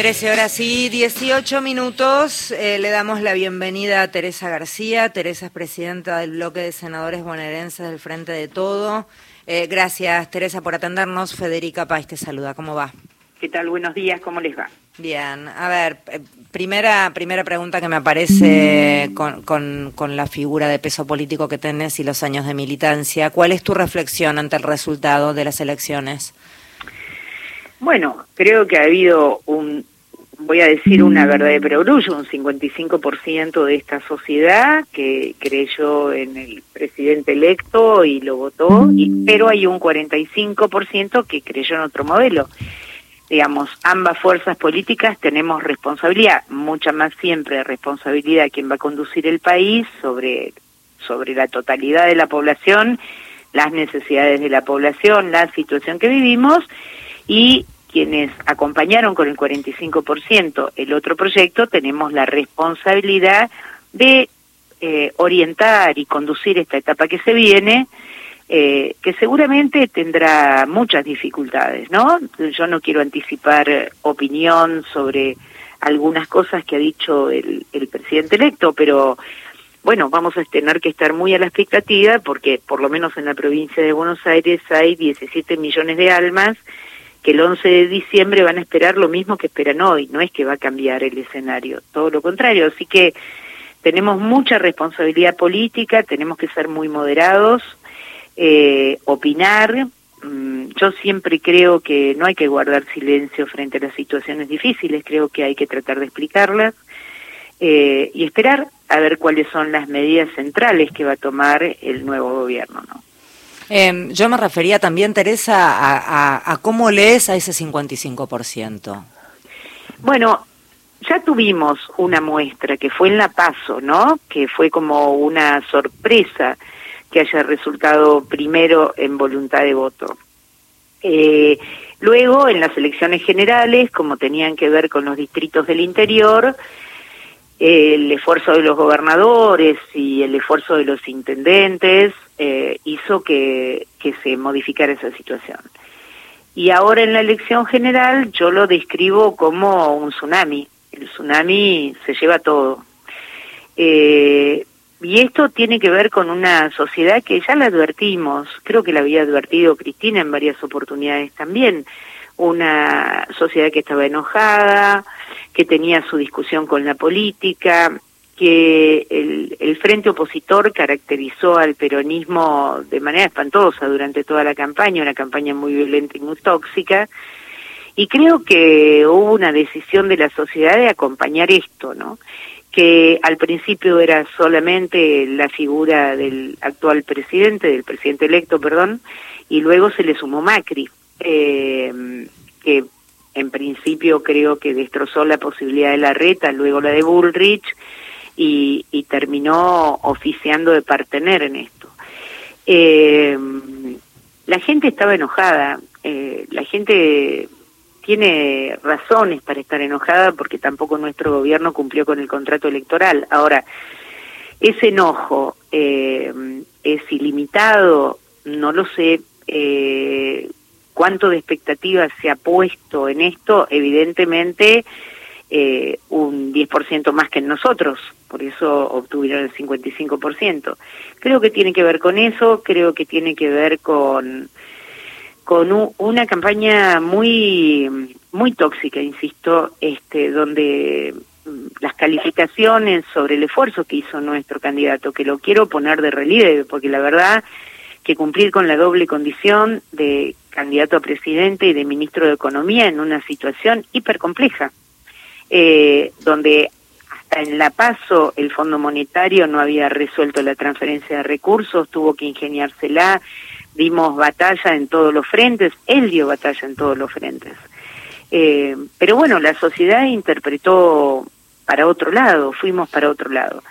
13 horas y 18 minutos. Eh, le damos la bienvenida a Teresa García. Teresa es presidenta del bloque de senadores bonaerenses del Frente de Todo. Eh, gracias, Teresa, por atendernos. Federica Paz te saluda. ¿Cómo va? ¿Qué tal? Buenos días. ¿Cómo les va? Bien. A ver, eh, primera, primera pregunta que me aparece con, con, con la figura de peso político que tenés y los años de militancia. ¿Cuál es tu reflexión ante el resultado de las elecciones? Bueno, creo que ha habido un, voy a decir una verdad de perogrullo, un 55% de esta sociedad que creyó en el presidente electo y lo votó, y, pero hay un 45% que creyó en otro modelo. Digamos, ambas fuerzas políticas tenemos responsabilidad, mucha más siempre responsabilidad quien va a conducir el país sobre, sobre la totalidad de la población, las necesidades de la población, la situación que vivimos, y quienes acompañaron con el 45% el otro proyecto, tenemos la responsabilidad de eh, orientar y conducir esta etapa que se viene, eh, que seguramente tendrá muchas dificultades, ¿no? Yo no quiero anticipar opinión sobre algunas cosas que ha dicho el, el presidente electo, pero bueno, vamos a tener que estar muy a la expectativa porque por lo menos en la provincia de Buenos Aires hay 17 millones de almas que el 11 de diciembre van a esperar lo mismo que esperan hoy, no es que va a cambiar el escenario, todo lo contrario, así que tenemos mucha responsabilidad política, tenemos que ser muy moderados, eh, opinar, mm, yo siempre creo que no hay que guardar silencio frente a las situaciones difíciles, creo que hay que tratar de explicarlas eh, y esperar a ver cuáles son las medidas centrales que va a tomar el nuevo gobierno, ¿no? Eh, yo me refería también, Teresa, a, a, cómo lees a ese 55%. Bueno, ya tuvimos una muestra que fue en La Paso, ¿no? Que fue como una sorpresa que haya resultado primero en voluntad de voto. Eh, luego, en las elecciones generales, como tenían que ver con los distritos del interior, el esfuerzo de los gobernadores y el esfuerzo de los intendentes eh, hizo que, que se modificara esa situación. Y ahora en la elección general yo lo describo como un tsunami. El tsunami se lleva todo. Eh, y esto tiene que ver con una sociedad que ya la advertimos, creo que la había advertido Cristina en varias oportunidades también, una sociedad que estaba enojada, que tenía su discusión con la política, que el, frente opositor caracterizó al peronismo de manera espantosa durante toda la campaña, una campaña muy violenta y muy tóxica, y creo que hubo una decisión de la sociedad de acompañar esto, ¿no? que al principio era solamente la figura del actual presidente, del presidente electo, perdón, y luego se le sumó Macri, eh, que en principio creo que destrozó la posibilidad de la reta, luego la de Bullrich, y, terminó oficiando de partener en esto. Eh, la gente estaba enojada, eh, la gente tiene razones para estar enojada porque tampoco nuestro gobierno cumplió con el contrato electoral. Ahora, ese enojo eh, es ilimitado, no lo sé. Eh, cuánto de expectativas se ha puesto en esto, evidentemente eh, un 10% más que en nosotros, por eso obtuvieron el 55%. Creo que tiene que ver con eso, creo que tiene que ver con, con una campaña muy, muy tóxica, insisto, este, donde mm, las calificaciones sobre el esfuerzo que hizo nuestro candidato, que lo quiero poner de relieve, porque la verdad que cumplir con la doble condición de candidato a presidente y de ministro de Economía en una situación hipercompleja eh, donde hasta en La Paso el Fondo Monetario no había resuelto la transferencia de recursos, tuvo que ingeniársela, dimos batalla en todos los frentes, él dio batalla en todos los frentes. Eh, pero bueno, la sociedad interpretó para otro lado, fuimos para otro lado.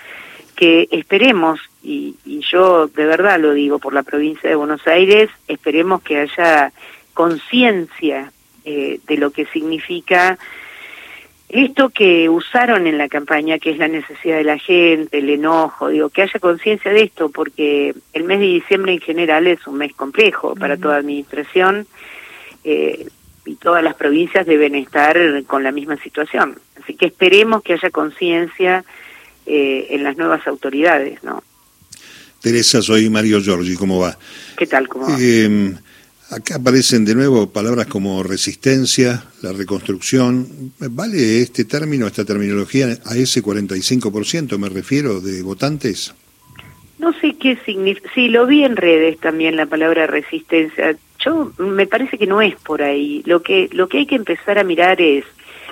Que esperemos, y, y yo de verdad lo digo por la provincia de Buenos Aires, esperemos que haya conciencia eh, de lo que significa esto que usaron en la campaña, que es la necesidad de la gente, el enojo, digo, que haya conciencia de esto, porque el mes de diciembre en general es un mes complejo para toda administración. Eh, y todas las provincias deben estar con la misma situación. Así que esperemos que haya conciencia eh, en las nuevas autoridades, ¿no? Teresa, soy Mario Giorgi, ¿cómo va? ¿Qué tal? ¿Cómo va? Eh, acá aparecen de nuevo palabras como resistencia, la reconstrucción. ¿Vale este término, esta terminología a ese 45%, me refiero, de votantes? No sé qué significa. Sí, lo vi en redes también la palabra resistencia. Yo me parece que no es por ahí. Lo que lo que hay que empezar a mirar es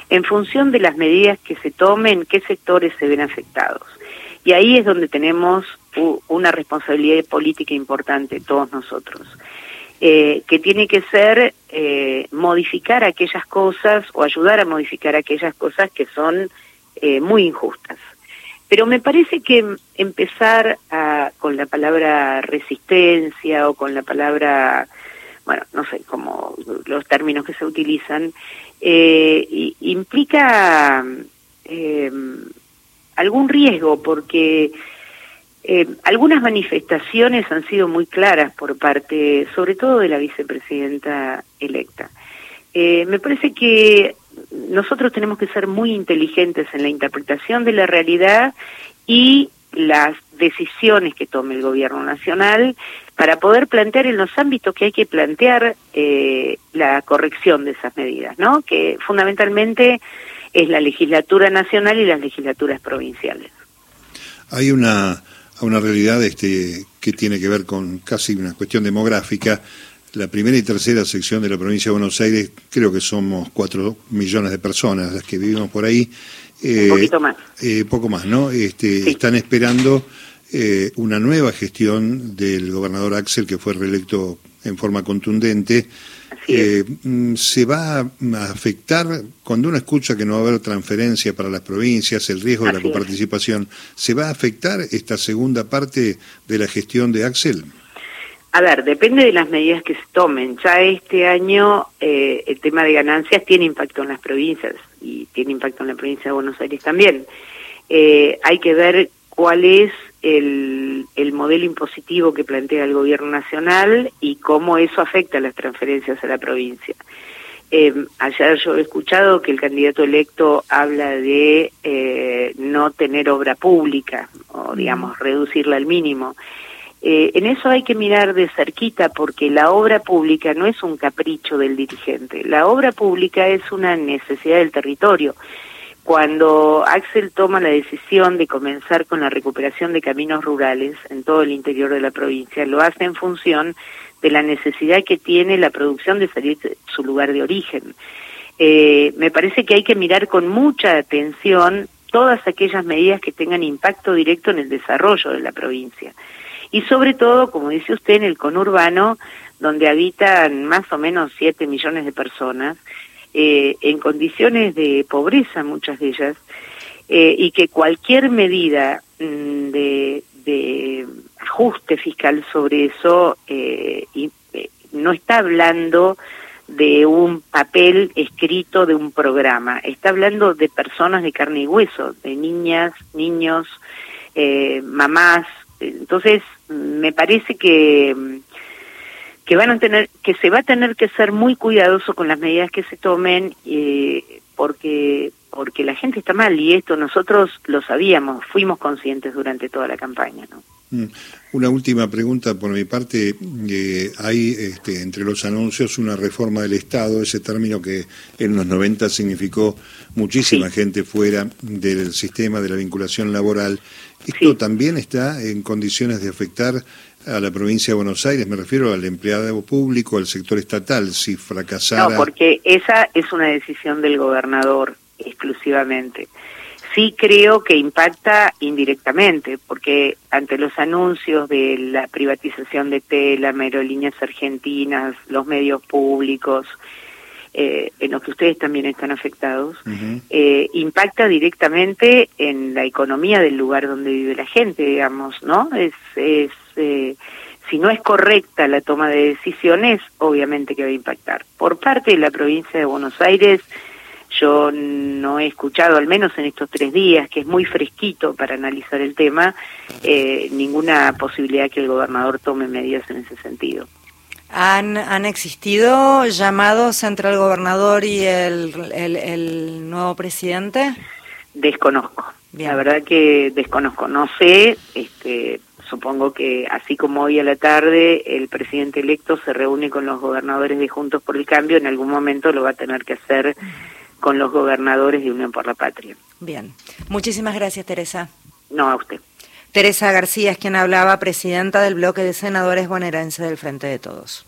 en función de las medidas que se tomen, qué sectores se ven afectados. Y ahí es donde tenemos una responsabilidad política importante todos nosotros. Eh, que tiene que ser eh, modificar aquellas cosas o ayudar a modificar aquellas cosas que son eh, muy injustas. Pero me parece que empezar a, con la palabra resistencia o con la palabra, bueno, no sé, como los términos que se utilizan, eh, implica eh, algún riesgo porque eh, algunas manifestaciones han sido muy claras por parte, sobre todo de la vicepresidenta electa. Me parece que nosotros tenemos que ser muy inteligentes en la interpretación de la realidad y las decisiones que tome el gobierno nacional para poder plantear en los ámbitos que hay que plantear eh, la corrección de esas medidas, ¿no? Que fundamentalmente es la legislatura nacional y las legislaturas provinciales. Hay una, una realidad este, que tiene que ver con casi una cuestión demográfica la primera y tercera sección de la provincia de Buenos Aires, creo que somos cuatro millones de personas las que vivimos por ahí. Eh, Un poquito más. Eh, poco más, ¿no? Este, Están esperando eh, una nueva gestión del gobernador Axel, que fue reelecto en forma contundente. Mm, ¿Se va a afectar, cuando uno escucha que no va a haber transferencia para las provincias, el riesgo de la coparticipación, ¿se va a afectar esta segunda parte de la gestión de Axel? A ver, depende de las medidas que se tomen. Ya este año eh, el tema de ganancias tiene impacto en las provincias y tiene impacto en la provincia de Buenos Aires también. Eh, hay que ver cuál es el, el, modelo impositivo que plantea el gobierno nacional y cómo eso afecta a las transferencias a la provincia. Eh, ayer yo he escuchado que el candidato electo habla de eh, no tener obra pública o, digamos, reducirla al mínimo. Eh, en eso hay que mirar de cerquita porque la obra pública no es un capricho del dirigente, la obra pública es una necesidad del territorio. Cuando Axel toma la decisión de comenzar con la recuperación de caminos rurales en todo el interior de la provincia, lo hace en función de la necesidad que tiene la producción de salir de su lugar de origen. Eh, me parece que hay que mirar con mucha atención todas aquellas medidas que tengan impacto directo en el desarrollo de la provincia y sobre todo, como dice usted, en el conurbano, donde habitan más o menos 7 millones de personas, eh, en condiciones de pobreza muchas de ellas, eh, y que cualquier medida mm, de, de, ajuste fiscal sobre eso eh, y, eh, no está hablando de un papel escrito de un programa, está hablando de personas de carne y hueso, de niñas, niños, eh, mamás, entonces, me parece que que van a tener que se va a tener que ser muy cuidadoso con las medidas que se tomen eh, porque porque la gente está mal y esto nosotros lo sabíamos fuimos conscientes durante toda la campaña no mm. una última pregunta por mi parte. Eh, hay este, entre los anuncios una reforma del Estado ese término que en los 90 significó muchísima gente fuera del sistema de la vinculación laboral esto también está en condiciones de afectar a la provincia de Buenos Aires, me refiero al empleado público, al sector estatal, si fracasara. No, porque esa es una decisión del gobernador exclusivamente. Sí creo que impacta indirectamente, porque ante los anuncios de la privatización de Tela, Aerolíneas Argentinas, los medios públicos, eh, en los que ustedes también están afectados, eh, impacta directamente en la economía del lugar donde vive la gente, digamos, ¿no? Es, es eh, si no es correcta la toma de decisiones, obviamente que va a impactar. Por parte de la provincia de Buenos Aires, yo no he escuchado, al menos en estos tres días, que es muy fresquito para analizar el tema, ninguna posibilidad que el gobernador tome medidas en ese sentido. ¿Han, ¿Han existido llamados entre el gobernador y el, el, nuevo presidente? Desconozco. La verdad que desconozco. No sé, este, supongo que así como hoy a la tarde el presidente electo se reúne con los gobernadores de Juntos por el Cambio, en algún momento lo va a tener que hacer con los gobernadores de Unión por la Patria. Bien. Muchísimas gracias, Teresa. No, a usted. Teresa García es quien hablaba, presidenta del bloque de senadores bonaerenses del Frente de Todos.